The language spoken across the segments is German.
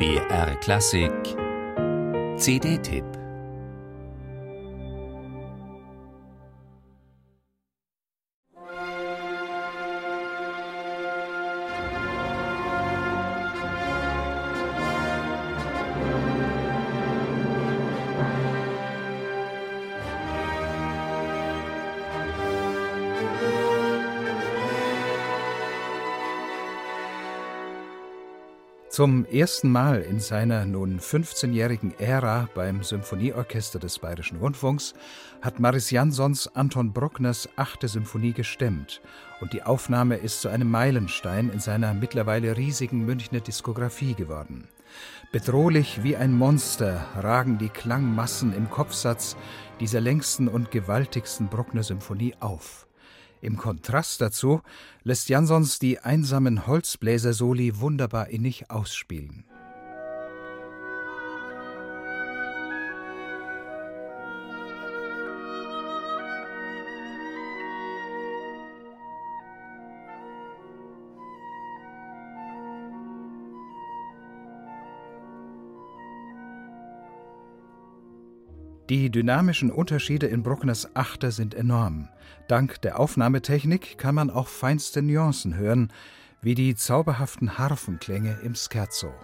BR Klassik. CD-Tipp Zum ersten Mal in seiner nun 15-jährigen Ära beim Symphonieorchester des Bayerischen Rundfunks hat Maris Jansons Anton Bruckners achte Symphonie gestemmt und die Aufnahme ist zu einem Meilenstein in seiner mittlerweile riesigen Münchner Diskografie geworden. Bedrohlich wie ein Monster ragen die Klangmassen im Kopfsatz dieser längsten und gewaltigsten Bruckner Symphonie auf. Im Kontrast dazu lässt Jansons die einsamen Holzbläser-Soli wunderbar innig ausspielen. Die dynamischen Unterschiede in Bruckners Achter sind enorm. Dank der Aufnahmetechnik kann man auch feinste Nuancen hören, wie die zauberhaften Harfenklänge im Scherzo.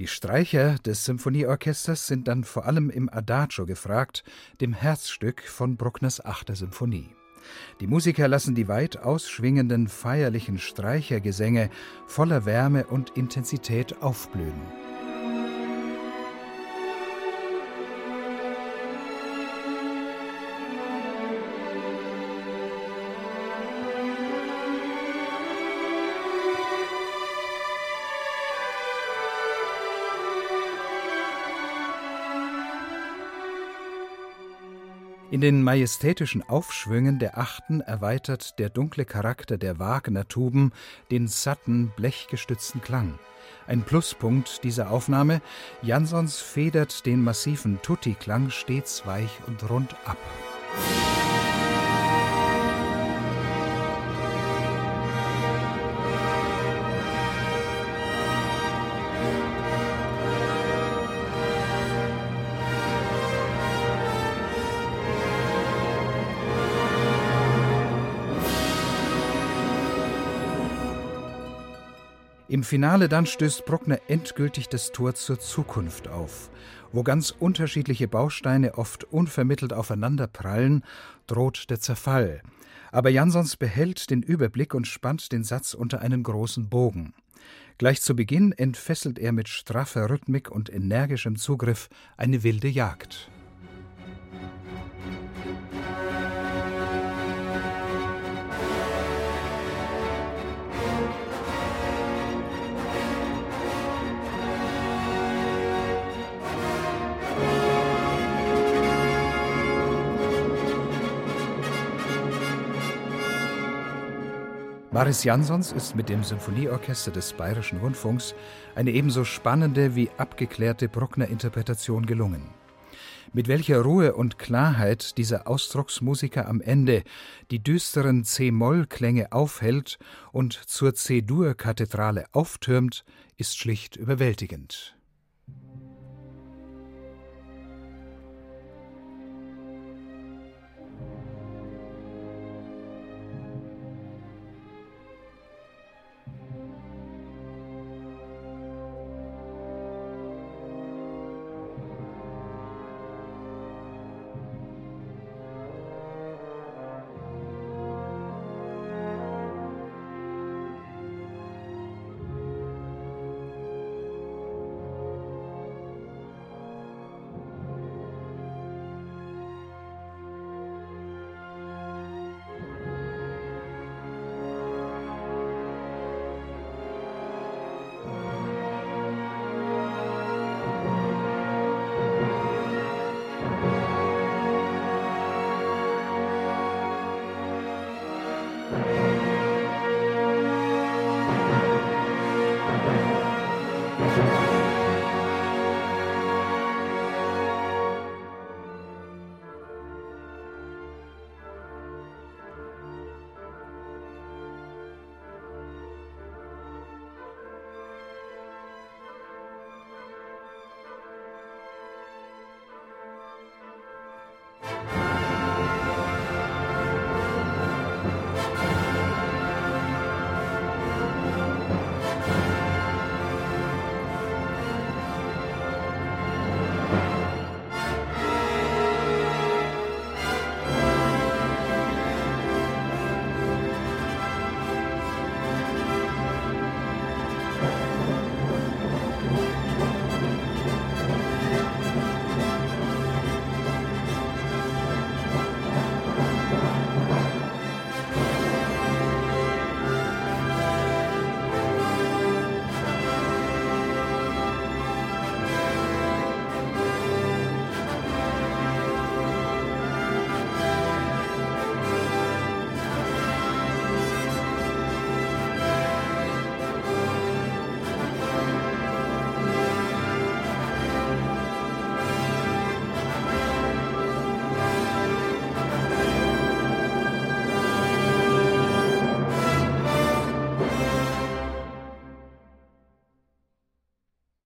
Die Streicher des Symphonieorchesters sind dann vor allem im Adagio gefragt, dem Herzstück von Bruckners Achter Symphonie. Die Musiker lassen die weit ausschwingenden feierlichen Streichergesänge voller Wärme und Intensität aufblühen. In den majestätischen Aufschwüngen der Achten erweitert der dunkle Charakter der Wagner-Tuben den satten, blechgestützten Klang. Ein Pluspunkt dieser Aufnahme, Jansons federt den massiven Tutti-Klang stets weich und rund ab. Im Finale dann stößt Bruckner endgültig das Tor zur Zukunft auf. Wo ganz unterschiedliche Bausteine oft unvermittelt aufeinanderprallen, droht der Zerfall. Aber Jansons behält den Überblick und spannt den Satz unter einen großen Bogen. Gleich zu Beginn entfesselt er mit straffer Rhythmik und energischem Zugriff eine wilde Jagd. Maris Jansons ist mit dem Symphonieorchester des Bayerischen Rundfunks eine ebenso spannende wie abgeklärte Bruckner-Interpretation gelungen. Mit welcher Ruhe und Klarheit dieser Ausdrucksmusiker am Ende die düsteren C-Moll-Klänge aufhält und zur C-Dur-Kathedrale auftürmt, ist schlicht überwältigend.